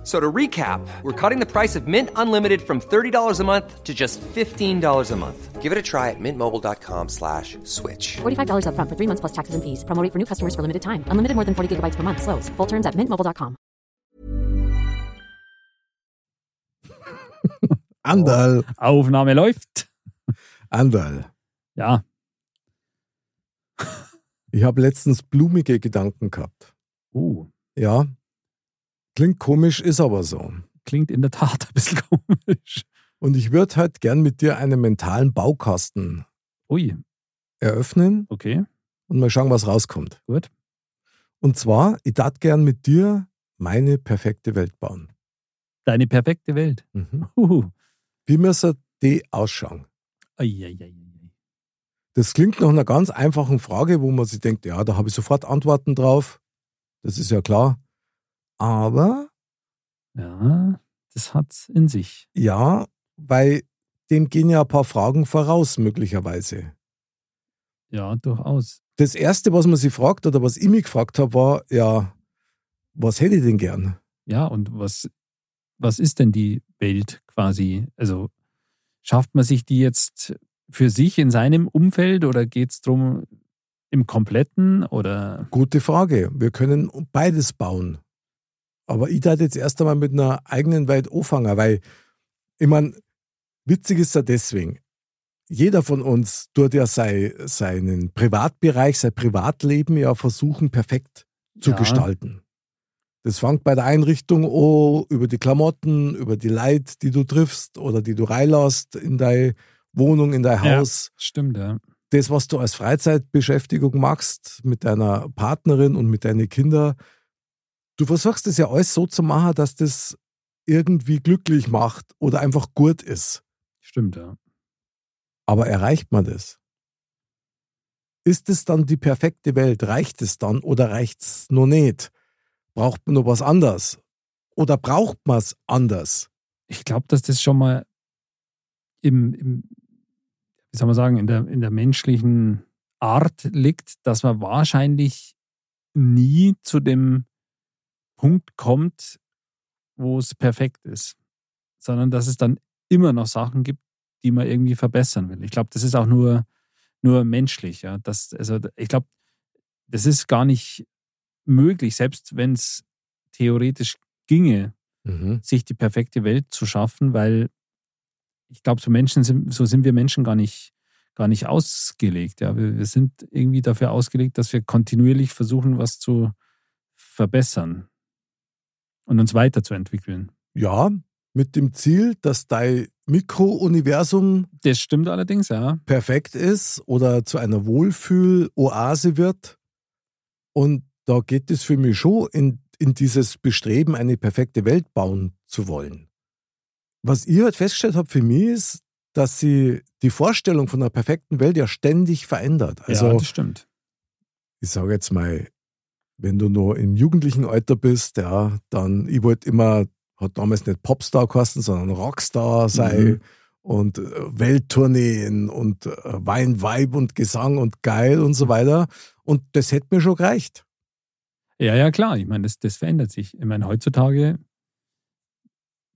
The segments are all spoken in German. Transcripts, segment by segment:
F- So to recap, we're cutting the price of Mint Unlimited from $30 a month to just $15 a month. Give it a try at mintmobile.com slash switch. $45 upfront for three months plus taxes and fees. Promo rate for new customers for limited time. Unlimited more than 40 gigabytes per month. Slows. Full terms at mintmobile.com. Andal, Aufnahme läuft. Andal. Ja, Ich habe letztens blumige Gedanken gehabt. uh, Ja, klingt komisch, ist aber so. klingt in der Tat ein bisschen komisch. Und ich würde halt gern mit dir einen mentalen Baukasten Ui, eröffnen okay, und mal schauen, was rauskommt. gut. Und zwar, ich darf gern mit dir meine perfekte Welt bauen. Deine perfekte Welt. Mhm. Uhu. Wie müsste die ausschauen? Eieiei. Das klingt nach einer ganz einfachen Frage, wo man sich denkt, ja, da habe ich sofort Antworten drauf. Das ist ja klar. Aber Ja, das hat's in sich. ja, weil dem gehen ja ein paar Fragen voraus, möglicherweise. Ja, durchaus. Das Erste, was man sich fragt oder was ich mich gefragt habe, war, ja, was hätte ich denn gern? Ja, und was, was ist denn die Welt quasi? Also schafft man sich die jetzt für sich in seinem Umfeld oder geht's drum im Kompletten oder Gute Frage. Wir können beides bauen. Aber ich darf jetzt erst einmal mit einer eigenen Welt anfangen, weil, ich meine, witzig ist ja deswegen. Jeder von uns tut ja sei, seinen Privatbereich, sein Privatleben ja versuchen, perfekt zu Ja. gestalten. Das fängt bei der Einrichtung an, über die Klamotten, über die Leute, die du triffst oder die du reinlässt in deine Wohnung, in dein Ja. Haus stimmt, ja. das, was du als Freizeitbeschäftigung machst mit deiner Partnerin und mit deinen Kindern, du versuchst es ja alles so zu machen, dass das irgendwie glücklich macht oder einfach gut ist. Stimmt, ja. Aber erreicht man das? Ist es dann die perfekte Welt? Reicht es dann oder reicht es noch nicht? Braucht man noch was anderes? Oder braucht man es anders? ich glaube, dass das schon mal im, im, wie soll man sagen, in der, in der menschlichen Art liegt, dass man wahrscheinlich nie zu dem Punkt kommt, wo es perfekt ist, sondern dass es dann immer noch Sachen gibt, die man irgendwie verbessern will. Ich glaube, das ist auch nur, nur menschlich. Ja? Das, also, ich glaube, das ist gar nicht möglich, selbst wenn es theoretisch ginge, Mhm. sich die perfekte Welt zu schaffen, weil ich glaube, so Menschen sind, so sind wir Menschen gar nicht, gar nicht ausgelegt. Ja. Wir, wir sind irgendwie dafür ausgelegt, dass wir kontinuierlich versuchen, was zu verbessern und uns weiterzuentwickeln. Ja, mit dem Ziel, dass dein Mikrouniversum Das stimmt allerdings, ja. perfekt ist oder zu einer Wohlfühl-Oase wird. Und da geht es für mich schon in, in dieses Bestreben, eine perfekte Welt bauen zu wollen. Was ich halt festgestellt habe für mich ist, dass sie die Vorstellung von einer perfekten Welt ja ständig verändert. Also ja, das stimmt. ich sage jetzt mal, wenn du noch im jugendlichen Alter bist, ja, dann, ich wollte immer, hat damals nicht Popstar geheißen, sondern Rockstar sein Mhm. und äh, Welttourneen und äh, Wein, Weib und Gesang und geil und so weiter. Und das hätte mir schon gereicht. Ja, ja, klar. Ich meine, das, das verändert sich. Ich meine, heutzutage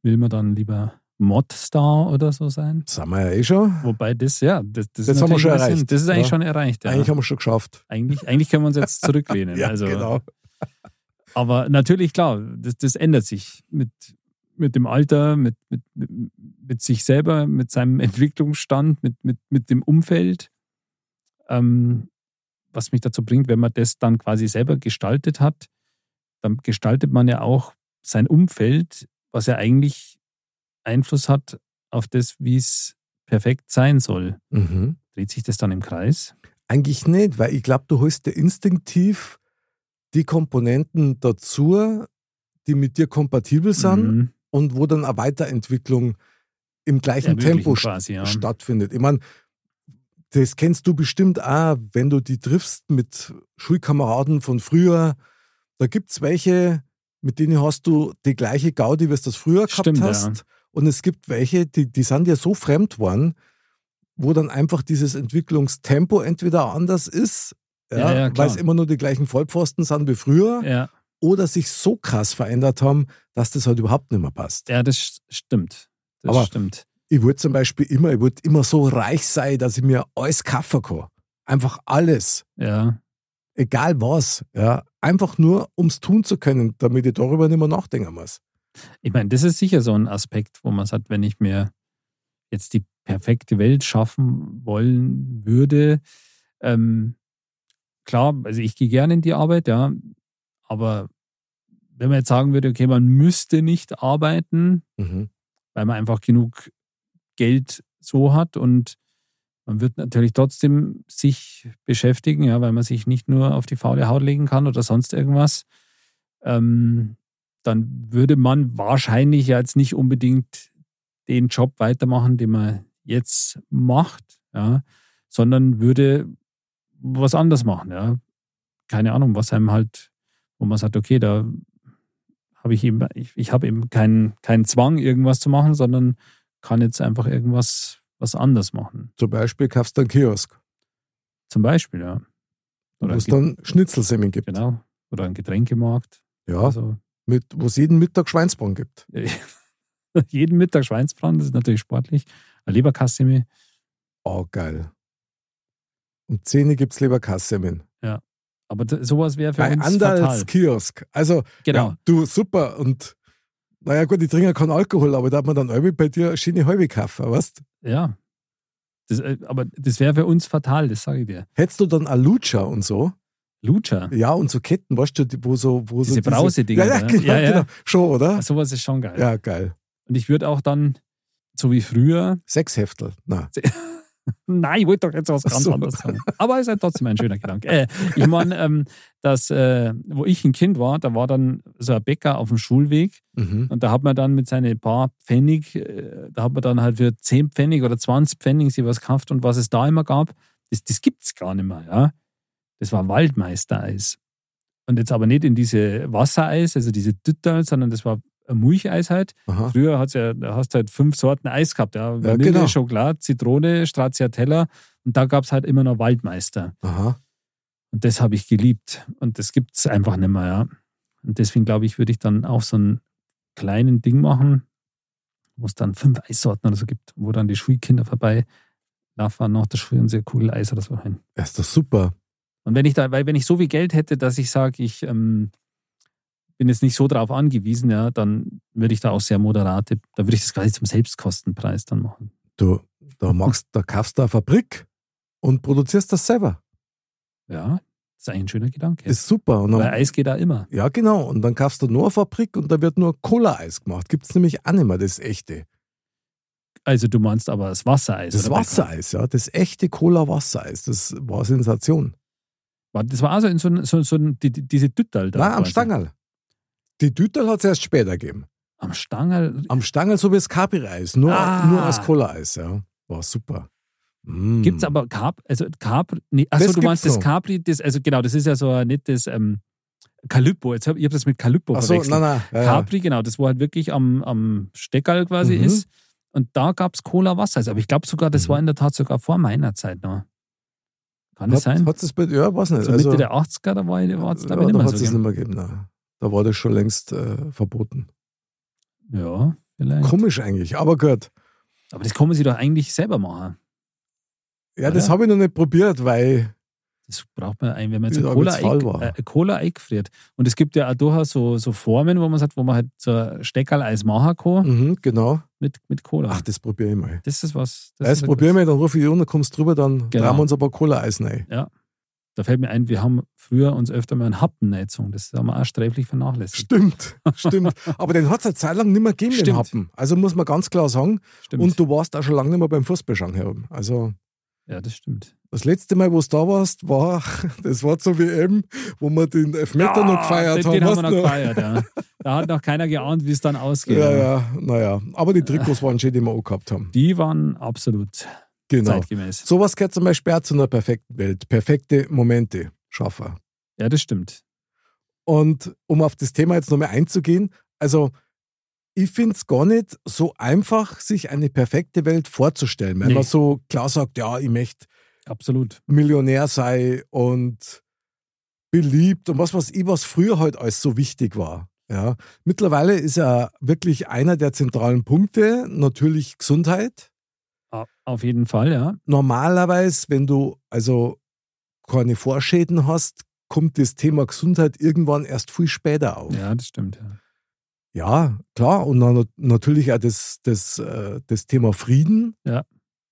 will man dann lieber Modstar oder so sein. Das haben wir ja eh schon. Wobei das, ja, das, das, Das ist haben wir schon bisschen- erreicht. Das ist eigentlich Ja. schon erreicht. Ja. Eigentlich haben wir schon geschafft. Eigentlich, eigentlich können wir uns jetzt zurücklehnen. Ja, also, genau. Aber natürlich, klar, das, das ändert sich mit, mit dem Alter, mit, mit, mit, mit sich selber, mit seinem Entwicklungsstand, mit, mit, mit dem Umfeld. Ähm, was mich dazu bringt, wenn man das dann quasi selber gestaltet hat, dann gestaltet man ja auch sein Umfeld, was ja eigentlich Einfluss hat auf das, wie es perfekt sein soll. Mhm. Dreht sich das dann im Kreis? Eigentlich nicht, weil ich glaube, du holst dir instinktiv die Komponenten dazu, die mit dir kompatibel sind Mhm. und wo dann eine Weiterentwicklung im gleichen Tempo quasi, ja. stattfindet. Ich meine, das kennst du bestimmt auch, wenn du die triffst mit Schulkameraden von früher. Da gibt es welche, mit denen hast du die gleiche Gaudi, wie du das früher gehabt Stimmt, hast. ja. Und es gibt welche, die, die sind ja so fremd worden, wo dann einfach dieses Entwicklungstempo entweder anders ist, ja, Ja, weil es immer nur die gleichen Vollpfosten sind wie früher, oder sich so krass verändert haben, dass das halt überhaupt nicht mehr passt. ja das st- stimmt. Das Aber- stimmt. Ich wollte zum Beispiel immer, ich wollte immer so reich sein, dass ich mir alles kaufen kann. Einfach alles. Ja, Egal was. Ja. Einfach nur, um es tun zu können, damit ich darüber nicht mehr nachdenken muss. Ich meine, das ist sicher so ein Aspekt, wo man sagt, wenn ich mir jetzt die perfekte Welt schaffen wollen würde, ähm, klar, also ich gehe gerne in die Arbeit, ja, aber wenn man jetzt sagen würde, okay, man müsste nicht arbeiten, Mhm. weil man einfach genug Geld so hat und man wird natürlich trotzdem sich beschäftigen, ja, weil man sich nicht nur auf die faule Haut legen kann oder sonst irgendwas. Ähm, dann würde man wahrscheinlich jetzt nicht unbedingt den Job weitermachen, den man jetzt macht, ja, sondern würde was anderes machen, ja. Keine Ahnung, was einem halt, wo man sagt, okay, da habe ich eben, ich, ich habe eben keinen, keinen Zwang, irgendwas zu machen, sondern kann jetzt einfach irgendwas was anders machen. Zum Beispiel kaufst du einen Kiosk, Zum Beispiel, ja. wo Oder es ein Ge- dann Schnitzelsemmeln gibt. genau. Oder ein Getränkemarkt. Ja, Also mit, wo es jeden Mittag Schweinsbraten gibt. jeden Mittag Schweinsbraten, das ist natürlich sportlich. Leberkassemi. Oh, geil. Um 10 Uhr gibt es Leberkassemmeln. Aber d- sowas wäre für Bei uns Andals fatal. Kiosk. Also, Genau. ja, du, super. Und naja, gut, ich trinke keinen Alkohol, aber da hat man dann irgendwie bei dir eine schöne halbe kaufen, weißt Ja. Das, äh, aber das wäre für uns fatal, das sage ich dir. Hättest du dann Alucha und so? Lucha. Ja, und so Ketten, weißt du, wo so. Wo Diese so Brausedinger Ja, ja, da. genau, Ja, ja. genau. Schon, oder? Sowas ist schon geil. Ja, geil. Und ich würde auch dann, so wie früher, Sechs Heftel. Na. Nein, ich wollte doch jetzt was Ach ganz so. anderes sagen. Aber es ist halt trotzdem ein schöner Gedanke. Äh, ich meine, ähm, dass, äh, wo ich ein Kind war, da war dann so ein Bäcker auf dem Schulweg Mhm. und da hat man dann mit seinen paar Pfennig, äh, da hat man dann halt für 10 Pfennig oder 20 Pfennig sich was gekauft und was es da immer gab, das, das gibt es gar nicht mehr. Ja? Das war Waldmeistereis. Und jetzt aber nicht in diese Wassereis, also diese Dütterl, sondern das war ein Milcheis halt. Aha. Früher hat's ja, da hast du halt fünf Sorten Eis gehabt. Ja. Vanille, genau. Schokolade, Zitrone, Stracciatella. Und da gab es halt immer noch Waldmeister. Aha. Und das habe ich geliebt. Und das gibt es einfach nicht mehr, ja. Und deswegen glaube ich, würde ich dann auch so einen kleinen Ding machen, wo es dann fünf Eissorten oder so gibt, wo dann die Schulkinder vorbei laufen nach der Schule und sehr cool Eis oder so hin. Ja, ist doch super. Und wenn ich da, weil wenn ich so viel Geld hätte, dass ich sage, ich ähm, bin jetzt nicht so drauf angewiesen, ja, dann würde ich da auch sehr moderate, da würde ich das quasi zum Selbstkostenpreis dann machen. Du, da machst, da kaufst du eine Fabrik und produzierst das selber. Ja, das ist eigentlich ein schöner Gedanke. Ist super. Und Weil dann, Eis geht da immer. ja, genau. Und dann kaufst du nur eine Fabrik und da wird nur Cola-Eis gemacht. Gibt es nämlich auch nicht mehr, das echte. Also du meinst aber das Wassereis. Das? Wassereis, ja. Das echte Cola-Wassereis. Das war Sensation. Das war also in so, so, so die, die, diese Dütterl da. Nein, am quasi. Stangerl. Die Dütterl hat es erst später gegeben. Am Stangerl. Am Stangerl so wie das Capri-Eis. Nur, Ah. nur als Cola-Eis, ja. War super. Mm. Gibt es aber Cap, also Capri, nee, achso, Das du meinst das. Capri, das, also genau, das ist ja so ein nettes ähm, Calippo. Jetzt hab, ich habe das mit Calippo Ach so, verwechselt. nein, nein. Ja, ja. Capri, genau, das wo halt wirklich am, am Steckerl quasi Mhm. ist. Und da gab es Cola Wasser. Also, aber ich glaube sogar, das Mhm. war in der Tat sogar vor meiner Zeit noch. Kann das Hat, sein? hat es bei, ja, weiß nicht. so also, Mitte der 80er, da war es, glaube ja, ich, nicht da mehr hat so. es nicht mehr gegeben. Nein. Da war das schon längst äh, verboten. Ja, vielleicht. Komisch eigentlich, aber gut. Aber das kann man sich doch eigentlich selber machen. Ja, das Oder? habe ich noch nicht probiert, weil Das braucht man ein, wenn man jetzt Ja, ein Cola, war. äh, Cola eingefriert. Und es gibt ja auch durchaus so, so Formen, wo man sagt, wo man halt so ein Steckerl-Eis machen kann mhm, genau. mit, mit Cola. Ach, das probiere ich mal. das ist was. Das Das ist probieren wir, dann rufe ich an, dann kommst drüber, dann Genau. wir uns ein paar Cola-Eis rein. Da fällt mir ein, wir haben früher uns öfter mal einen Happennetzung. Das haben wir auch sträflich vernachlässigt. Stimmt, stimmt. Aber den hat es eine Zeit lang nicht mehr gegeben, den Stimmt. Happen. Also muss man ganz klar sagen. Stimmt. Und du warst auch schon lange nicht mehr beim Fußballschauen herum. Also ja, das stimmt. das letzte Mal, wo du da warst, war, das war zur WM, wo wir den Elfmeter noch gefeiert den, haben. Den haben wir noch gefeiert, ja. Da hat noch keiner geahnt, wie es dann ausgeht. Ja, ja, naja. Aber die Trikots waren schön, die wir auch gehabt haben. Die waren absolut Genau. zeitgemäß. Sowas gehört zum Beispiel auch zu einer perfekten Welt. Perfekte Momente schaffen. Ja, das stimmt. Und um auf das Thema jetzt nochmal einzugehen, also ich finde es gar nicht so einfach, sich eine perfekte Welt vorzustellen. Wenn Nee. man so klar sagt, ja, ich möchte Absolut. Millionär sein und beliebt und was weiß ich, was früher halt alles so wichtig war. Ja. Mittlerweile ist ja wirklich einer der zentralen Punkte natürlich Gesundheit. Au- Auf jeden Fall, ja. Normalerweise, wenn du also keine Vorschäden hast, kommt das Thema Gesundheit irgendwann erst viel später auf. Ja, das stimmt. Ja. Ja, klar. Und dann natürlich auch das, das, äh, das Thema Frieden. Ja.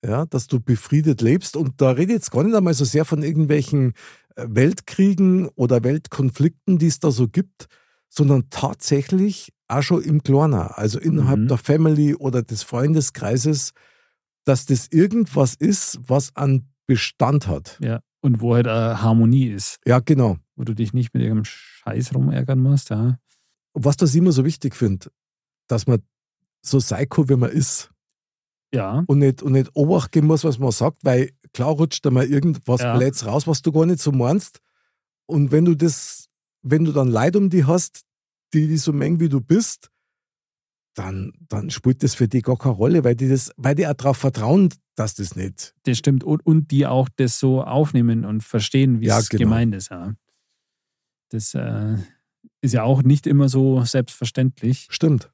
Ja, dass du befriedet lebst. Und da rede ich jetzt gar nicht einmal so sehr von irgendwelchen äh, Weltkriegen oder Weltkonflikten, die es da so gibt, sondern tatsächlich auch schon im Kleiner, also innerhalb Mhm. der Family oder des Freundeskreises, dass das irgendwas ist, was an Bestand hat. ja. Und wo halt eine Harmonie ist, Ja, genau. wo du dich nicht mit irgendeinem Scheiß rumärgern musst, ja. Was das immer so wichtig finde, dass man so psycho, wie man ist, Ja, und nicht, und nicht Obacht geben muss, was man sagt, weil klar rutscht da mal irgendwas Ja. Blöds raus, was du gar nicht so meinst. Und wenn du das, wenn du dann Leid um die hast, die, die so mengen wie du bist, dann, dann spielt das für die gar keine Rolle, weil die das, weil die auch darauf vertrauen, dass das nicht. das stimmt. Und, und die auch das so aufnehmen und verstehen, wie Ja, es genau. gemeint ist, ja. Das äh, ist ja auch nicht immer so selbstverständlich. Stimmt.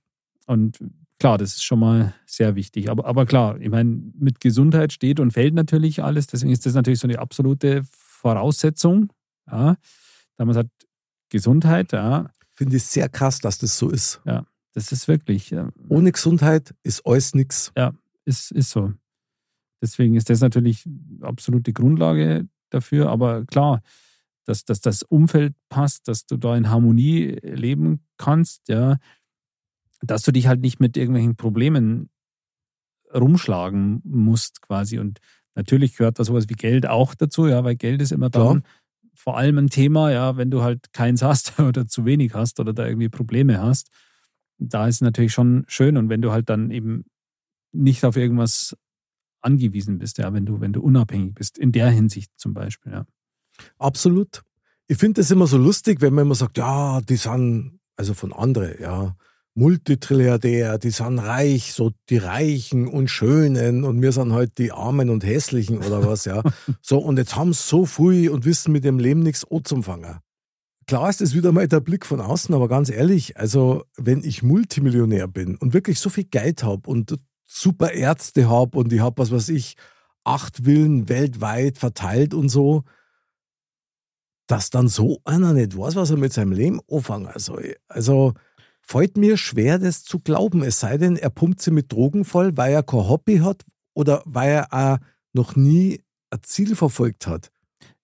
Und klar, das ist schon mal sehr wichtig. Aber, aber klar, ich meine, mit Gesundheit steht und fällt natürlich alles. Deswegen ist das natürlich so eine absolute Voraussetzung. Ja. Da man sagt, Gesundheit, ja, Finde ich sehr krass, dass das so ist. das ist wirklich, ja, Ohne Gesundheit ist alles nix. ist, ist so. Deswegen ist das natürlich absolute Grundlage dafür. Aber klar, dass, dass das Umfeld passt, dass du da in Harmonie leben kannst, ja, dass du dich halt nicht mit irgendwelchen Problemen rumschlagen musst quasi. Und natürlich gehört da sowas wie Geld auch dazu, ja, weil Geld ist immer dann vor allem ein Thema, ja, wenn du halt keins hast oder zu wenig hast oder da irgendwie Probleme hast. Da ist es natürlich schon schön und wenn du halt dann eben nicht auf irgendwas angewiesen bist, ja, wenn du, wenn du unabhängig bist, in der Hinsicht zum Beispiel, ja. Absolut. Ich finde das immer so lustig, wenn man immer sagt, ja, die sind, also von anderen, ja, Multitrilliardär, die sind reich, so die Reichen und Schönen und wir sind halt die Armen und Hässlichen oder was, ja. So, und jetzt haben sie so viel und wissen mit dem Leben nichts anzufangen. Klar ist das wieder mal der Blick von außen, aber ganz ehrlich, also wenn ich Multimillionär bin und wirklich so viel Geld habe und super Ärzte habe und ich habe, was weiß ich, acht Villen weltweit verteilt und so, dass dann so einer nicht weiß, was er mit seinem Leben anfangen soll. Also fällt mir schwer, das zu glauben. Es sei denn, er pumpt sie mit Drogen voll, weil er kein Hobby hat oder weil er auch noch nie ein Ziel verfolgt hat.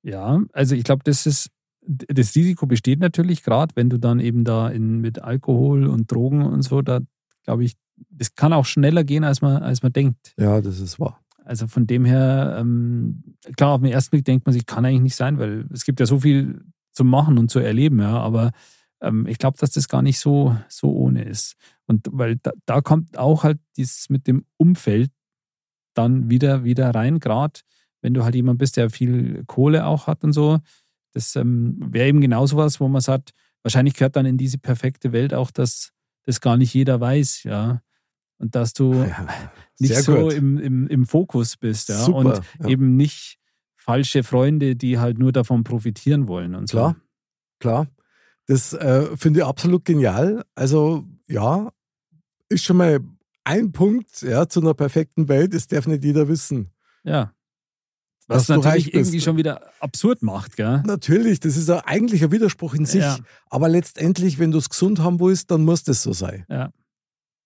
Ja, also ich glaube, das ist, das Risiko besteht natürlich gerade, wenn du dann eben da in, mit Alkohol und Drogen und so, da glaube ich, das kann auch schneller gehen, als man, als man denkt. Ja, das ist wahr. Also von dem her, ähm, klar, auf den ersten Blick denkt man sich, kann eigentlich nicht sein, weil es gibt ja so viel zu machen und zu erleben, ja, aber ähm, ich glaube, dass das gar nicht so, so ohne ist. Und weil da, da kommt auch halt dieses mit dem Umfeld dann wieder, wieder rein, gerade wenn du halt jemand bist, der viel Kohle auch hat und so. Das ähm, wäre eben genau sowas, wo man sagt, wahrscheinlich gehört dann in diese perfekte Welt auch, dass das gar nicht jeder weiß, ja. Und dass du Ja, nicht so im, im, im Fokus bist, ja. Super, und ja. eben nicht falsche Freunde, die halt nur davon profitieren wollen und Klar, klar. Das äh, finde ich absolut genial. Also ja, ist schon mal ein Punkt ja, zu einer perfekten Welt, das darf nicht jeder wissen. so. Ja. Was natürlich irgendwie schon wieder absurd macht, gell? Natürlich, das ist ja eigentlich ein Widerspruch in sich. Ja. Aber letztendlich, wenn du es gesund haben willst, dann muss das so sein. Ja.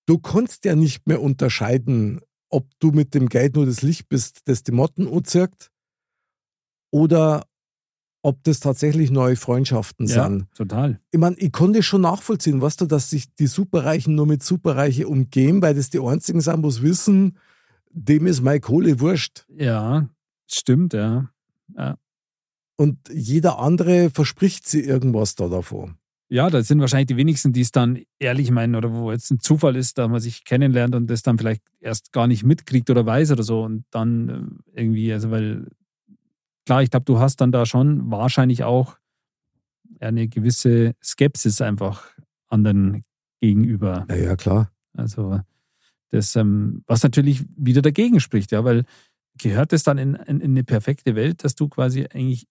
Du kannst ja nicht mehr unterscheiden, ob du mit dem Geld nur das Licht bist, das die Motten anzirkt, oder ob das tatsächlich neue Freundschaften Ja, sind. total. Ich meine, ich konnte schon nachvollziehen, weißt du, dass sich die Superreichen nur mit Superreiche umgehen, weil das die einzigen sind, wo wissen, dem ist meine Kohle wurscht. Ja, stimmt, ja. Und jeder andere verspricht sie irgendwas da davor. Ja, das sind wahrscheinlich die wenigsten, die es dann ehrlich meinen oder wo jetzt ein Zufall ist, dass man sich kennenlernt und das dann vielleicht erst gar nicht mitkriegt oder weiß oder so und dann äh, irgendwie, also weil klar, ich glaube, du hast dann da schon wahrscheinlich auch eine gewisse Skepsis einfach anderen gegenüber. Ja, ja, klar. Also das, ähm, was natürlich wieder dagegen spricht, ja, weil gehört es dann in, in, in eine perfekte Welt, dass du quasi eigentlich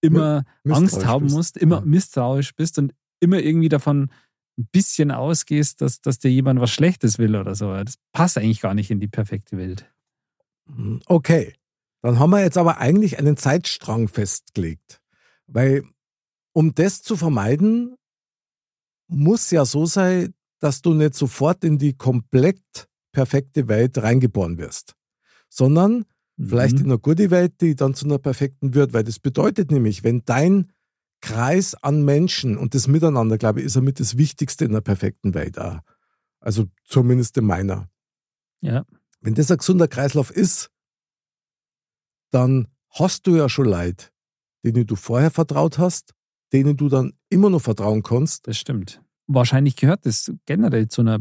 immer Angst haben bist. musst, immer Ja. misstrauisch bist und immer irgendwie davon ein bisschen ausgehst, dass, dass dir jemand was Schlechtes will oder so. Das passt eigentlich gar nicht in die perfekte Welt. Hm, Okay, dann haben wir jetzt aber eigentlich einen Zeitstrang festgelegt. Weil um das zu vermeiden, muss ja so sein, dass du nicht sofort in die komplett perfekte Welt reingeboren wirst, sondern vielleicht in Mhm. eine gute Welt, die dann zu einer perfekten wird. Weil das bedeutet nämlich, wenn dein Kreis an Menschen und das Miteinander, glaube ich, ist damit das Wichtigste in einer perfekten Welt auch. Also zumindest in meiner. Ja, Wenn das ein gesunder Kreislauf ist, dann hast du ja schon Leute, denen du vorher vertraut hast, denen du dann immer noch vertrauen kannst. das stimmt. Wahrscheinlich gehört es generell zu einer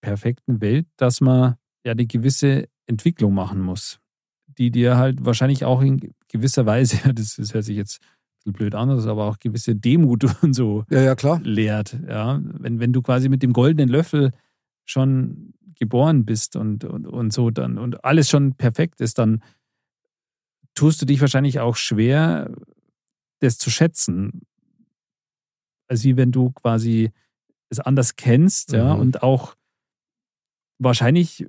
perfekten Welt, dass man ja eine gewisse Entwicklung machen muss, die dir halt wahrscheinlich auch in gewisser Weise, das, das hört sich jetzt blöd an, das ist aber auch gewisse Demut und so Ja, ja, klar. lehrt. Ja? Wenn, wenn du quasi mit dem goldenen Löffel schon geboren bist und, und, und so dann und alles schon perfekt ist, dann tust du dich wahrscheinlich auch schwer, das zu schätzen. Also wie wenn du quasi es anders kennst, ja, Mhm. und auch wahrscheinlich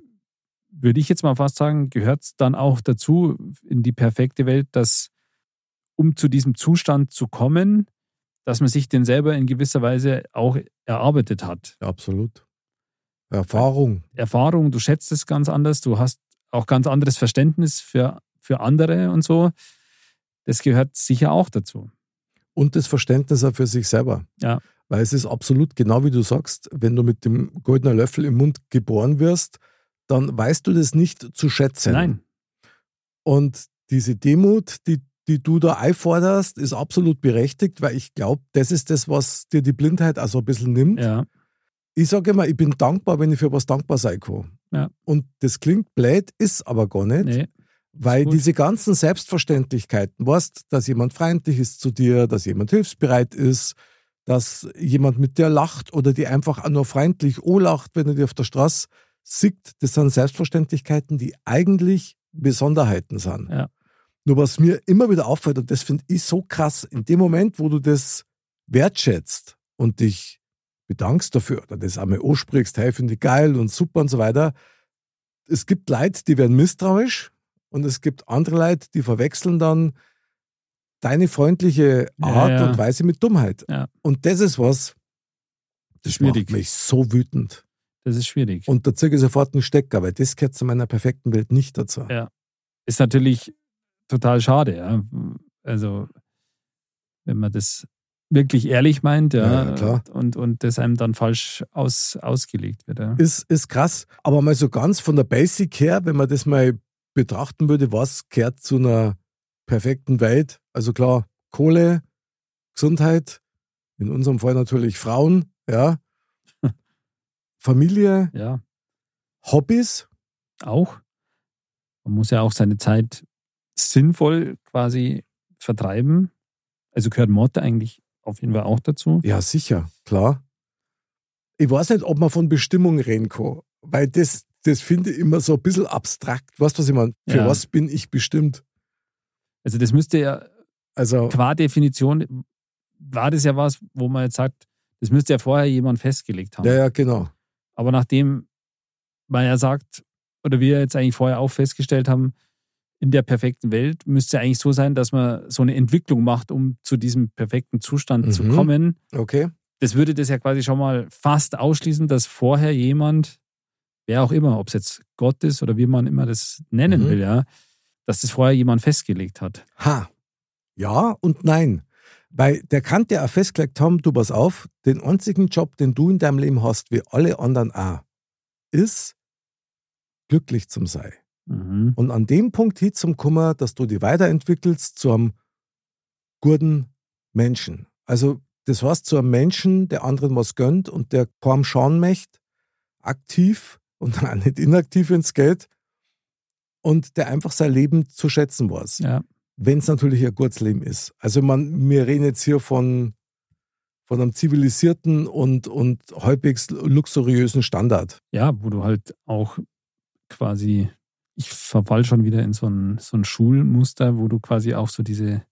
würde ich jetzt mal fast sagen, gehört es dann auch dazu in die perfekte Welt, dass um zu diesem Zustand zu kommen, dass man sich den selber in gewisser Weise auch erarbeitet hat. Ja, absolut. Erfahrung. Erfahrung, du schätzt es ganz anders, du hast auch ganz anderes Verständnis für, für andere und so. Das gehört sicher auch dazu. Und das Verständnis auch für sich selber. Ja. Weil es ist absolut genau wie du sagst, wenn du mit dem goldenen Löffel im Mund geboren wirst, dann weißt du das nicht zu schätzen. Nein, Und diese Demut, die, die du da einforderst, ist absolut berechtigt, weil ich glaube, das ist das, was dir die Blindheit also ein bisschen nimmt. ja, Ich sage immer, ich bin dankbar, wenn ich für was dankbar sein kann. Ja. Und das klingt blöd, ist aber gar nicht. nee, Weil diese ganzen Selbstverständlichkeiten, weißt, dass jemand freundlich ist zu dir, dass jemand hilfsbereit ist, dass jemand mit dir lacht oder die einfach auch nur freundlich lacht, wenn er dir auf der Straße sieht, das sind Selbstverständlichkeiten, die eigentlich Besonderheiten sind. Ja. Nur was mir immer wieder auffällt, und das finde ich so krass, in dem Moment, wo du das wertschätzt und dich bedankst dafür oder das einmal ansprichst, hey, finde ich geil und super und so weiter, es gibt Leute, die werden misstrauisch und es gibt andere Leute, die verwechseln dann deine freundliche Ja, Art ja. und Weise mit Dummheit. Ja. Und das ist was, das Schwierig. macht mich so wütend. das ist schwierig. Und da ziehe ich sofort einen Stecker, weil das gehört zu meiner perfekten Welt nicht dazu. Ja. Ist natürlich total schade, ja. Also, wenn man das wirklich ehrlich meint, ja, Ja. Und, und das einem dann falsch aus, ausgelegt wird. Ja. Ist, ist krass. Aber mal so ganz von der Basic her, wenn man das mal betrachten würde, was gehört zu einer perfekten Welt? Also klar, Kohle, Gesundheit, in unserem Fall natürlich Frauen, ja, Familie, ja, Hobbys, auch. Man muss ja auch seine Zeit sinnvoll quasi vertreiben. Also gehört Mord eigentlich auf jeden Fall auch dazu. Ja, sicher, klar. Ich weiß nicht, ob man von Bestimmung reden kann, weil das, das finde ich immer so ein bisschen abstrakt. Weißt du, was ich meine? Für Ja. was bin ich bestimmt? Also das müsste ja Also, qua Definition, war das ja was, wo man jetzt sagt, das müsste ja vorher jemand festgelegt haben. ja, ja, genau. Aber nachdem man ja sagt, oder wir jetzt eigentlich vorher auch festgestellt haben, in der perfekten Welt müsste es eigentlich so sein, dass man so eine Entwicklung macht, um zu diesem perfekten Zustand zu Mhm. kommen. Okay. Das würde das ja quasi schon mal fast ausschließen, dass vorher jemand, wer auch immer, ob es jetzt Gott ist oder wie man immer das nennen Mhm. will, ja, dass das vorher jemand festgelegt hat. Ha. Ja und nein. Weil der kann ja auch festgelegt haben, du pass auf, den einzigen Job, den du in deinem Leben hast, wie alle anderen auch, ist glücklich zum sein. Mhm. Und an dem Punkt hin zum Kummer, dass du dich weiterentwickelst zu einem guten Menschen. Also das heißt zu einem Menschen, der anderen was gönnt und der kaum schauen möchte, aktiv und auch nicht inaktiv ins Geld und der einfach sein Leben zu schätzen weiß. Ja. wenn es natürlich ein gutes Leben ist. Also man, wir reden jetzt hier von, von einem zivilisierten und, und halbwegs luxuriösen Standard. Ja, wo du halt auch quasi, ich verfall schon wieder in so ein, so ein Schulmuster, wo du quasi auch so diese,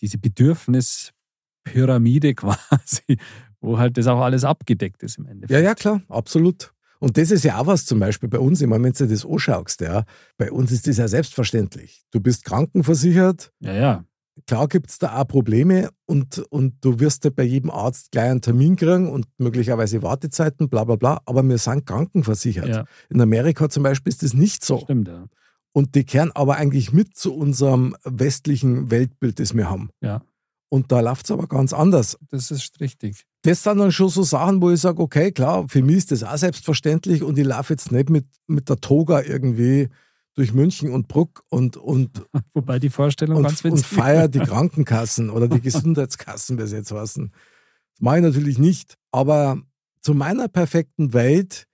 diese Bedürfnispyramide quasi, wo halt das auch alles abgedeckt ist im Endeffekt. Ja, ja, klar, absolut. Und das ist ja auch was zum Beispiel bei uns, ich meine, wenn du das anschaust, ja, bei uns ist das ja selbstverständlich. Du bist krankenversichert, Ja, ja. Klar gibt es da auch Probleme und, und du wirst ja bei jedem Arzt gleich einen Termin kriegen und möglicherweise Wartezeiten, bla bla bla, aber wir sind krankenversichert. ja. In Amerika zum Beispiel ist das nicht so. Stimmt, ja. Und die kehren aber eigentlich mit zu unserem westlichen Weltbild, das wir haben. Ja, Und da läuft es aber ganz anders. das ist richtig. Das sind dann schon so Sachen, wo ich sage, okay, klar, für mich ist das auch selbstverständlich und ich laufe jetzt nicht mit, mit der Toga irgendwie durch München und Bruck und, und, Wobei die Vorstellung ganz und, und witzig feier die Krankenkassen oder die Gesundheitskassen, wie sie jetzt heißen. Das mache ich natürlich nicht. Aber zu meiner perfekten Welt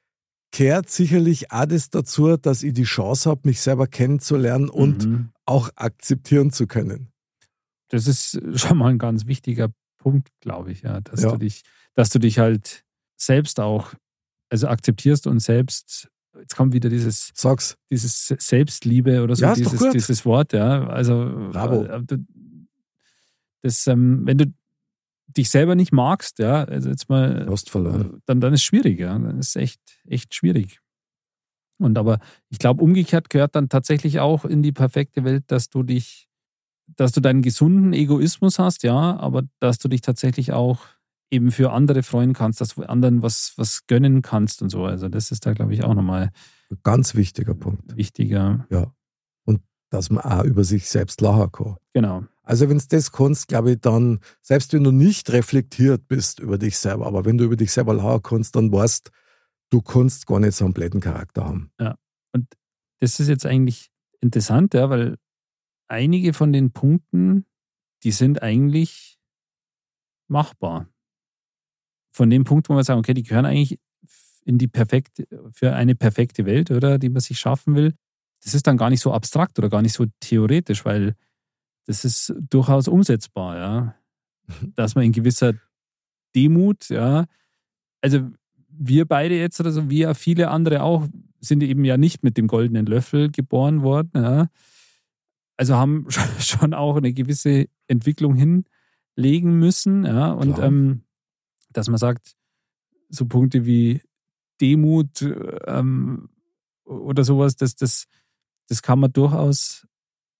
kehrt sicherlich das dazu, dass ich die Chance habe, mich selber kennenzulernen und Mhm. auch akzeptieren zu können. Das ist schon mal ein ganz wichtiger Punkt, glaube ich, ja, dass Ja. du dich, dass du dich halt selbst auch, also akzeptierst und selbst, jetzt kommt wieder dieses, Sag's. dieses Selbstliebe oder so, Ja, dieses, dieses Wort, ja. Also Bravo. äh, das, ähm, wenn du dich selber nicht magst, ja, also jetzt mal verloren. dann, dann ist es schwierig, ja. Dann ist es echt, echt schwierig. Und aber ich glaube, umgekehrt gehört dann tatsächlich auch in die perfekte Welt, dass du dich, dass du deinen gesunden Egoismus hast, ja, aber dass du dich tatsächlich auch eben für andere freuen kannst, dass du anderen was, was gönnen kannst und so. Also das ist da, glaube ich, auch nochmal Ganz wichtiger Punkt. wichtiger. Dass man auch über sich selbst lachen kann. Genau. Also wenn du das kannst, glaube ich, dann, selbst wenn du nicht reflektiert bist über dich selber, aber wenn du über dich selber lachen kannst, dann weißt du, kannst gar nicht so einen blöden Charakter haben. Das ist jetzt eigentlich interessant, ja, weil einige von den Punkten, die sind eigentlich machbar. Von dem Punkt, wo wir sagen, okay, die gehören eigentlich in die perfekte, für eine perfekte Welt, oder, die man sich schaffen will. Das ist dann gar nicht so abstrakt oder gar nicht so theoretisch, weil das ist durchaus umsetzbar, ja. Dass man in gewisser Demut, ja, also wir beide jetzt oder so, wie ja viele andere auch, sind eben ja nicht mit dem goldenen Löffel geboren worden. Ja. Also haben schon auch eine gewisse Entwicklung hinlegen müssen. Ja. Und ähm, dass man sagt, so Punkte wie Demut ähm, oder sowas, das, das, das kann man durchaus,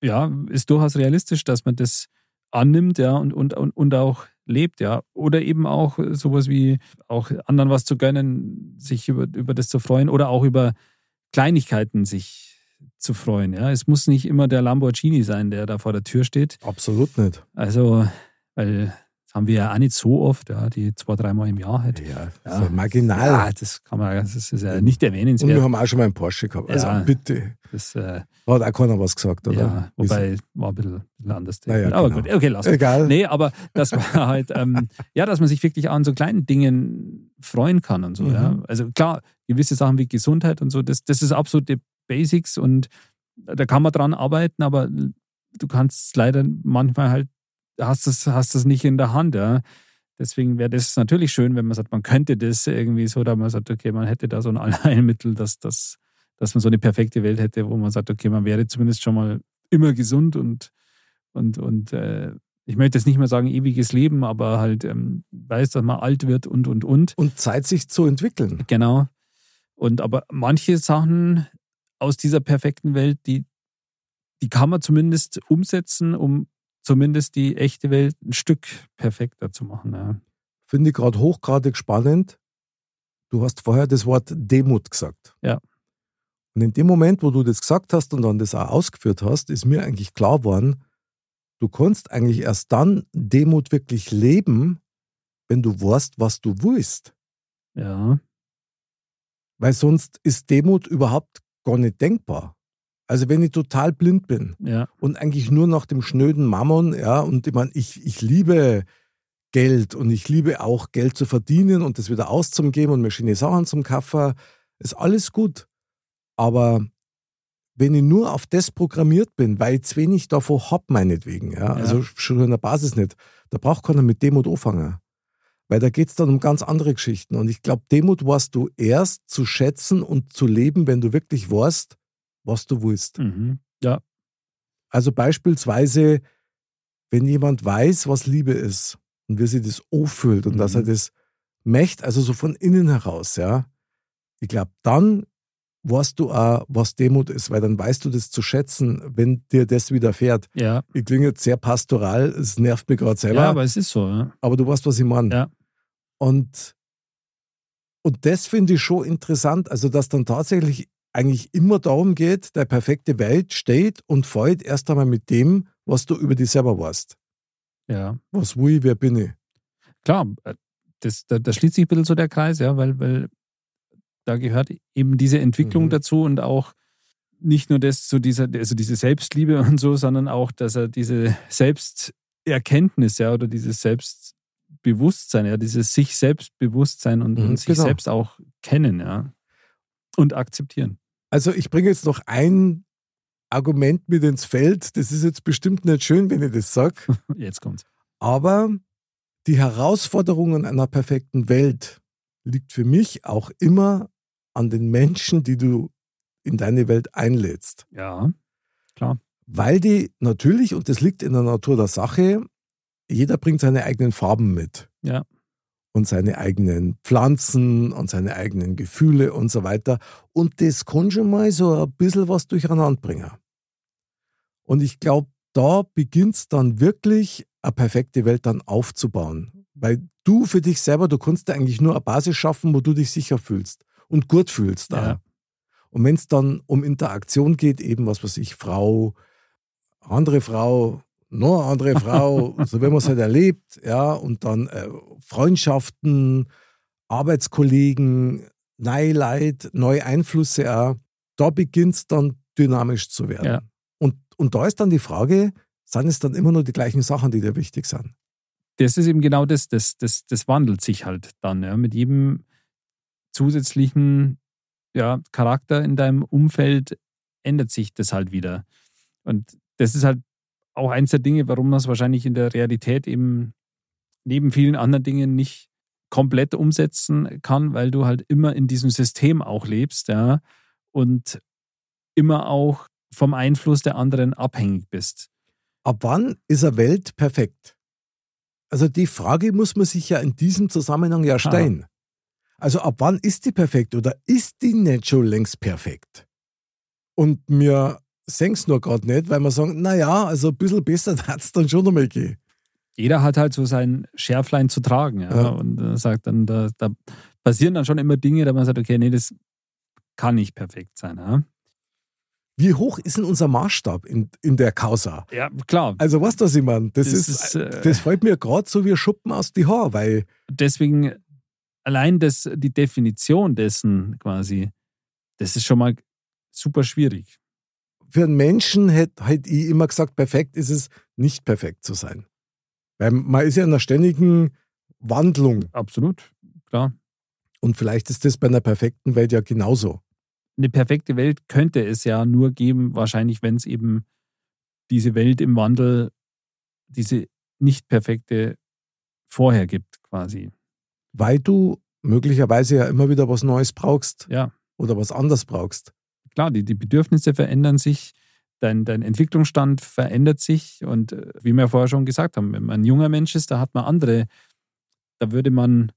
ja, ist durchaus realistisch, dass man das annimmt, ja, und, und, und, auch lebt, ja. Oder eben auch sowas wie auch anderen was zu gönnen, sich über, über das zu freuen oder auch über Kleinigkeiten sich zu freuen, ja. Es muss nicht immer der Lamborghini sein, der da vor der Tür steht. Absolut nicht. Also, weil haben wir ja auch nicht so oft, ja, die zwei, dreimal im Jahr halt. Ja, Ja. So marginal. Ja, das kann man, das ist ja nicht Und wir erwähnenswert. haben auch schon mal einen Porsche gehabt. Also Ja. bitte. Das, äh, Da hat auch keiner was gesagt, oder? ja, wobei war ein bisschen, anders. Naja, aber genau. gut, okay, lass Egal. Nee, aber dass man halt, ähm, ja, dass man sich wirklich an so kleinen Dingen freuen kann und so, Mhm. ja. Also klar, gewisse Sachen wie Gesundheit und so, das, das ist absolute Basics und da kann man dran arbeiten, aber du kannst leider manchmal halt, hast das, hast das nicht in der Hand, ja. Deswegen wäre das natürlich schön, wenn man sagt, man könnte das irgendwie so, da man sagt, okay, man hätte da so ein Allheilmittel, dass, dass, dass man so eine perfekte Welt hätte, wo man sagt, okay, man wäre zumindest schon mal immer gesund und, und, und äh, ich möchte jetzt nicht mehr sagen ewiges Leben, aber halt ähm, weiß, dass man alt wird und, und, und. Und Zeit, sich zu entwickeln. Genau. Und aber manche Sachen aus dieser perfekten Welt, die, die kann man zumindest umsetzen, um zumindest die echte Welt ein Stück perfekter zu machen. Ja. Finde ich gerade hochgradig spannend. Du hast vorher das Wort Demut gesagt. Ja. Und in dem Moment, wo du das gesagt hast und dann das auch ausgeführt hast, ist mir eigentlich klar geworden, du kannst eigentlich erst dann Demut wirklich leben, wenn du weißt, was du willst. ja. Weil sonst ist Demut überhaupt gar nicht denkbar. Also wenn ich total blind bin Ja, und eigentlich nur nach dem schnöden Mammon, ja, und ich meine, ich, ich liebe Geld und ich liebe auch Geld zu verdienen und das wieder auszugeben und mir schöne Sachen zum Kaffee, ist alles gut. Aber wenn ich nur auf das programmiert bin, weil ich zu wenig davon hab, meinetwegen, ja, also schon in der Basis nicht, da braucht keiner mit Demut anfangen. Weil da geht es dann um ganz andere Geschichten. Und ich glaube, Demut warst du erst zu schätzen und zu leben, wenn du wirklich weißt, was du willst. Mhm. Ja. Also beispielsweise, wenn jemand weiß, was Liebe ist und wie sie das anfühlt und Mhm. dass er das möchte, also so von innen heraus, ja, ich glaube, dann weißt du auch, was Demut ist, weil dann weißt du das zu schätzen, wenn dir das widerfährt. Ja. Ich klinge jetzt sehr pastoral, es nervt mich gerade selber, ja, aber es ist so. Ja. aber du weißt, was ich meine. Ja. Und, und das finde ich schon interessant, also dass dann tatsächlich eigentlich immer darum geht, der perfekte Welt steht und fällt erst einmal mit dem, was du über dich selber weißt. ja. Was will ich, wer bin ich? Klar, äh, das, da, da schließt sich ein bisschen so der Kreis, ja, weil, weil da gehört eben diese Entwicklung Mhm. dazu und auch nicht nur das zu dieser, also diese Selbstliebe und so, sondern auch, dass er diese Selbsterkenntnis, ja, oder dieses Selbstbewusstsein, ja, dieses sich Selbstbewusstsein und, Mhm, und sich genau. selbst auch kennen, ja. Und akzeptieren. Also ich bringe jetzt noch ein Argument mit ins Feld. Das ist jetzt bestimmt nicht schön, wenn ich das sage. Jetzt kommt's. Aber die Herausforderungen einer perfekten Welt liegt für mich auch immer an den Menschen, die du in deine Welt einlädst. Ja, Weil die natürlich, und das liegt in der Natur der Sache, jeder bringt seine eigenen Farben mit. Ja. Und seine eigenen Pflanzen und seine eigenen Gefühle und so weiter. Und das kann schon mal so ein bisschen was durcheinander bringen. Und ich glaube, da beginnt es dann wirklich, eine perfekte Welt dann aufzubauen. Weil du für dich selber, du kannst dir eigentlich nur eine Basis schaffen, wo du dich sicher fühlst und gut fühlst. Da. Ja. Und wenn es dann um Interaktion geht, eben was weiß ich, Frau, andere Frau, noch eine andere Frau, so wie man es halt erlebt, ja, und dann äh, Freundschaften, Arbeitskollegen, neue Leid, neue Einflüsse auch, da beginnt es dann dynamisch zu werden. Ja. Und, und da ist dann die Frage, sind es dann immer nur die gleichen Sachen, die dir wichtig sind? das ist eben genau das, das, das, das wandelt sich halt dann. Ja. Mit jedem zusätzlichen ja, Charakter in deinem Umfeld ändert sich das halt wieder. Und das ist halt auch eins der Dinge, warum man es wahrscheinlich in der Realität eben neben vielen anderen Dingen nicht komplett umsetzen kann, weil du halt immer in diesem System auch lebst, ja, und immer auch vom Einfluss der anderen abhängig bist. Ab wann ist eine Welt perfekt? Also die Frage muss man sich ja in diesem Zusammenhang ja stellen. Also ab wann ist die perfekt oder ist die nicht schon längst perfekt? Und mir sehen es nur gerade nicht, weil wir sagen, naja, also ein bisschen besser hat es dann schon noch mal gehen. jeder hat halt so sein Schärflein zu tragen. Ja? Ja. Und äh, sagt dann, da, da passieren dann schon immer Dinge, da man sagt, okay, nee, das kann nicht perfekt sein. Ja, Wie hoch ist denn unser Maßstab in, in der Causa? ja klar. Also weißt du, was ich meine? Das, Das ist, äh, das fällt mir gerade so wie Schuppen aus die Haare, weil Deswegen allein das, die Definition dessen quasi, das ist schon mal super schwierig. Für einen Menschen hätte hätt ich immer gesagt, perfekt ist es, nicht perfekt zu sein. Weil man ist ja in einer ständigen Wandlung. Absolut, klar. Und vielleicht ist das bei einer perfekten Welt ja genauso. Eine perfekte Welt könnte es ja nur geben, wahrscheinlich, wenn es eben diese Welt im Wandel, diese nicht perfekte vorher gibt, quasi. Weil du möglicherweise ja immer wieder was Neues brauchst Ja. oder was anderes brauchst. Klar, die, die Bedürfnisse verändern sich, dein, dein Entwicklungsstand verändert sich und äh, wie wir vorher schon gesagt haben, wenn man ein junger Mensch ist, da hat man andere, da würde man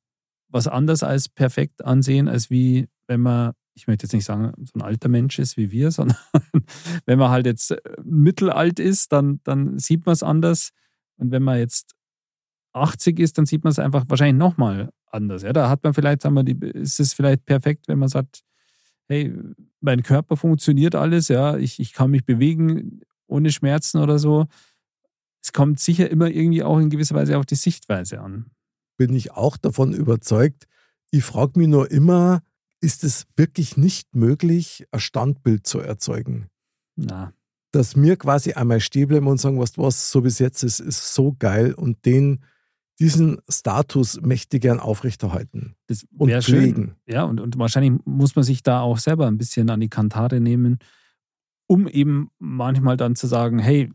was anderes als perfekt ansehen, als wie wenn man, ich möchte jetzt nicht sagen, so ein alter Mensch ist wie wir, sondern wenn man halt jetzt äh, mittelalt ist, dann, dann sieht man es anders und wenn man jetzt 80 ist, dann sieht man es einfach wahrscheinlich nochmal anders. Ja, da hat man vielleicht, sagen wir, ist es vielleicht perfekt, wenn man sagt, hey, mein Körper funktioniert alles, ja, ich, ich kann mich bewegen ohne Schmerzen oder so. Es kommt sicher immer irgendwie auch in gewisser Weise auf die Sichtweise an. Bin ich auch davon überzeugt. Ich frage mich nur immer, ist es wirklich nicht möglich, ein Standbild zu erzeugen? Na, dass wir quasi einmal stehen bleiben und sagen, was, was so bis jetzt ist, ist so geil und den, diesen Status möchte gern aufrechterhalten. das Und wäre schön. pflegen. Ja, und, und wahrscheinlich muss man sich da auch selber ein bisschen an die Kantare nehmen um eben manchmal dann zu sagen, hey,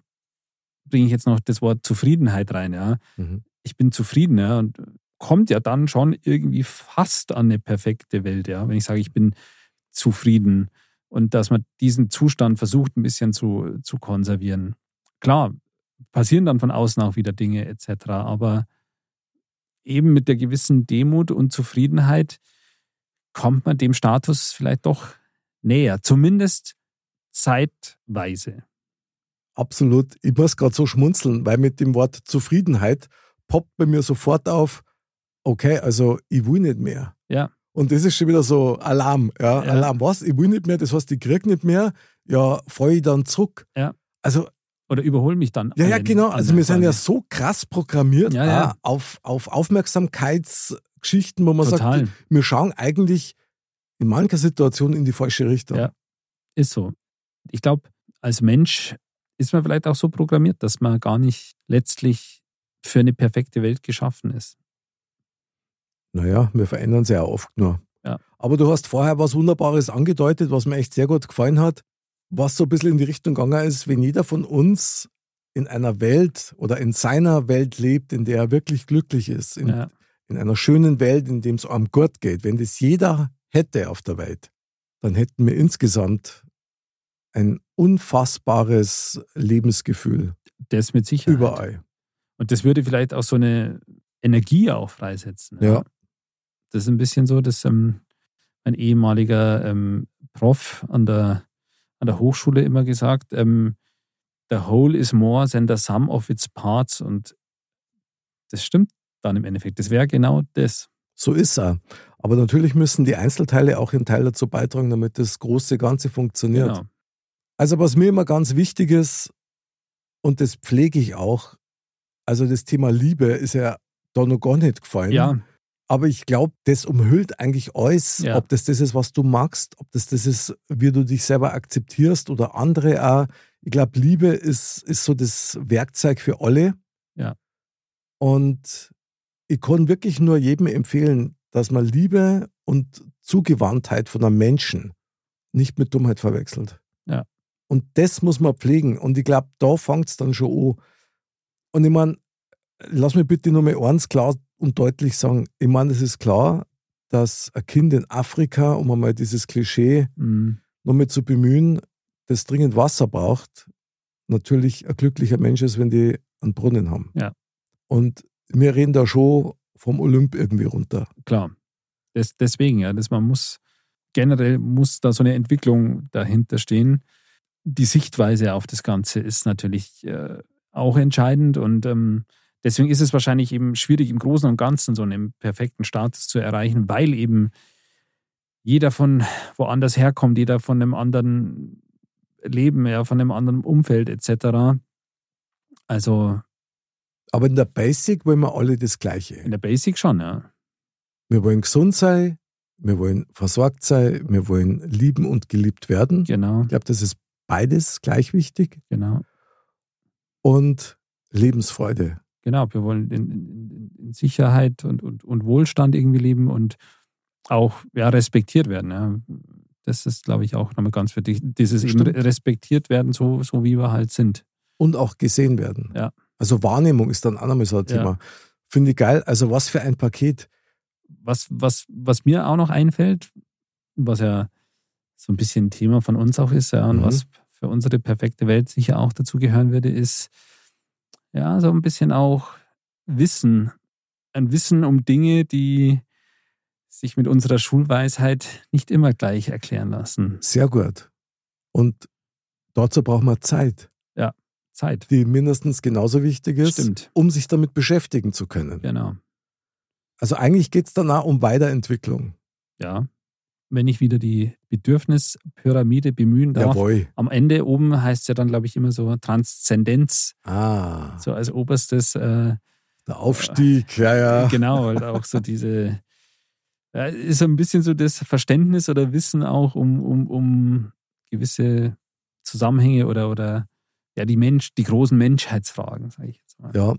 bringe ich jetzt noch das Wort Zufriedenheit rein, ja. Mhm. Ich bin zufrieden, ja, und kommt ja dann schon irgendwie fast an eine perfekte Welt, ja. Wenn ich sage, ich bin zufrieden und dass man diesen Zustand versucht, ein bisschen zu, zu konservieren. Klar, passieren dann von außen auch wieder Dinge etc., aber eben mit der gewissen Demut und Zufriedenheit kommt man dem Status vielleicht doch näher, zumindest zeitweise. Absolut. Ich muss gerade so schmunzeln, weil mit dem Wort Zufriedenheit poppt bei mir sofort auf, okay, also ich will nicht mehr. Ja. Und das ist schon wieder so Alarm. Ja, Ja. Alarm, was? Ich will nicht mehr, das heißt, ich krieg nicht mehr. Ja, falle ich dann zurück. Ja. Also, Oder überhol mich dann. ja, ja, genau. Also, wir sind ja so krass programmiert Ja, ja. auch auf, auf Aufmerksamkeitsgeschichten, wo man Total. sagt, wir schauen eigentlich in mancher Situation in die falsche Richtung. Ja. Ist so. Ich glaube, als Mensch ist man vielleicht auch so programmiert, dass man gar nicht letztlich für eine perfekte Welt geschaffen ist. Naja, wir verändern sie ja oft nur. Ja. Aber du hast vorher was Wunderbares angedeutet, was mir echt sehr gut gefallen hat, was so ein bisschen in die Richtung gegangen ist, wenn jeder von uns in einer Welt oder in seiner Welt lebt, in der er wirklich glücklich ist, in, Ja. in einer schönen Welt, in dem es einem gut geht. Wenn das jeder hätte auf der Welt, dann hätten wir insgesamt ein unfassbares Lebensgefühl Das mit Sicherheit. überall. Und das würde vielleicht auch so eine Energie auch freisetzen. Ja. Das ist ein bisschen so, dass ähm, ein ehemaliger ähm, Prof an der, an der Hochschule immer gesagt, ähm, the whole is more than the sum of its parts. Und das stimmt dann im Endeffekt. Das wäre genau das. So ist er. Aber natürlich müssen die Einzelteile auch einen Teil dazu beitragen, damit das große Ganze funktioniert. Genau. Also was mir immer ganz wichtig ist, und das pflege ich auch, also das Thema Liebe ist ja da noch gar nicht gefallen. Ja, Aber ich glaube, das umhüllt eigentlich alles, Ja. ob das das ist, was du magst, ob das das ist, wie du dich selber akzeptierst oder andere auch. Ich glaube, Liebe ist, ist so das Werkzeug für alle. Ja. Und ich kann wirklich nur jedem empfehlen, dass man Liebe und Zugewandtheit von einem Menschen nicht mit Dummheit verwechselt. Ja. Und das muss man pflegen. Und ich glaube, da fängt es dann schon an. Und ich meine, lass mich bitte nur mal eins klar und deutlich sagen. Ich meine, es ist klar, dass ein Kind in Afrika, um einmal dieses Klischee mm, nochmal zu bemühen, das dringend Wasser braucht, natürlich ein glücklicher Mensch ist, wenn die einen Brunnen haben. Ja. Und wir reden da schon vom Olymp irgendwie runter. klar. Das, deswegen, ja, dass man muss, generell muss da so eine Entwicklung dahinter stehen. Die Sichtweise auf das Ganze ist natürlich äh, auch entscheidend und ähm, deswegen ist es wahrscheinlich eben schwierig, im Großen und Ganzen so einen perfekten Status zu erreichen, weil eben jeder von woanders herkommt, jeder von einem anderen Leben, ja, von einem anderen Umfeld etc. Also Aber in der Basic wollen wir alle das Gleiche. in der Basic schon, ja. Wir wollen gesund sein, wir wollen versorgt sein, wir wollen lieben und geliebt werden. Genau, Ich glaube, das ist beides gleich wichtig. genau. Und Lebensfreude. Genau, wir wollen in, in, in Sicherheit und, und, und Wohlstand irgendwie leben und auch ja, respektiert werden. Ja. Das ist, glaube ich, auch nochmal ganz wichtig. Dieses eben Stimmt. respektiert werden, so, so wie wir halt sind. Und auch gesehen werden. Ja. Also Wahrnehmung ist dann auch nochmal so ein Ja. Thema. Finde ich geil. Also was für ein Paket. Was, was, was mir auch noch einfällt, was ja so ein bisschen Thema von uns auch ist, ja, und Mhm. was für unsere perfekte Welt sicher auch dazu gehören würde, ist ja so ein bisschen auch Wissen. Ein Wissen um Dinge, die sich mit unserer Schulweisheit nicht immer gleich erklären lassen. Sehr gut. Und dazu braucht man Zeit, Zeit. die mindestens genauso wichtig ist, Stimmt. um sich damit beschäftigen zu können. Genau. Also eigentlich geht es danach um Weiterentwicklung. Ja. Wenn ich wieder die Bedürfnispyramide bemühen darf, Jawohl. am Ende oben heißt es ja dann, glaube ich, immer so Transzendenz, Ah, so als oberstes äh, der Aufstieg, ja, ja. Genau, halt auch so diese, ja, ist so ein bisschen so das Verständnis oder Wissen auch um, um, um gewisse Zusammenhänge oder, oder ja, die Mensch, die großen Menschheitsfragen, sage ich jetzt mal. Ja,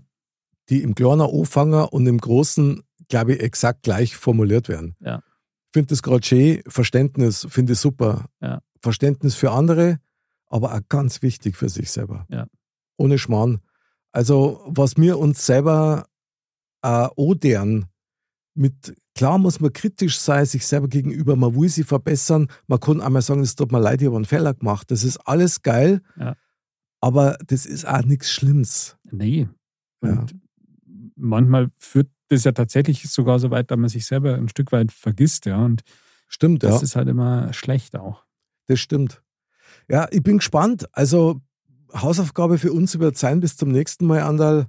die im kleinen Anfänger und im großen, glaube ich, exakt gleich formuliert werden. Ja. Ich finde das gerade schön. Verständnis finde ich super. Ja. Verständnis für andere, aber auch ganz wichtig für sich selber. Ja. Ohne Schmarrn. Also, was wir uns selber äh, odern, mit, klar muss man kritisch sein, sich selber gegenüber, man will sie verbessern, man kann einmal sagen, es tut mir leid, ich habe einen Fehler gemacht. Das ist alles geil, Ja. aber das ist auch nichts Schlimmes. Nee. Ja. Und manchmal führt das ja tatsächlich sogar so weit, dass man sich selber ein Stück weit vergisst, ja. Und Stimmt, ja. das ist halt immer schlecht auch. Das stimmt. Ja, ich bin gespannt. Also, Hausaufgabe für uns wird sein, bis zum nächsten Mal, Andal.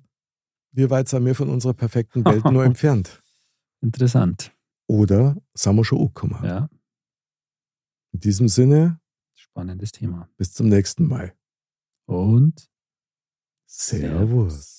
Wie weit sind wir von unserer perfekten Welt nur entfernt? Interessant. Oder sind wir schon angekommen? Ja. In diesem Sinne, Spannendes Thema. bis zum nächsten Mal. Und Servus.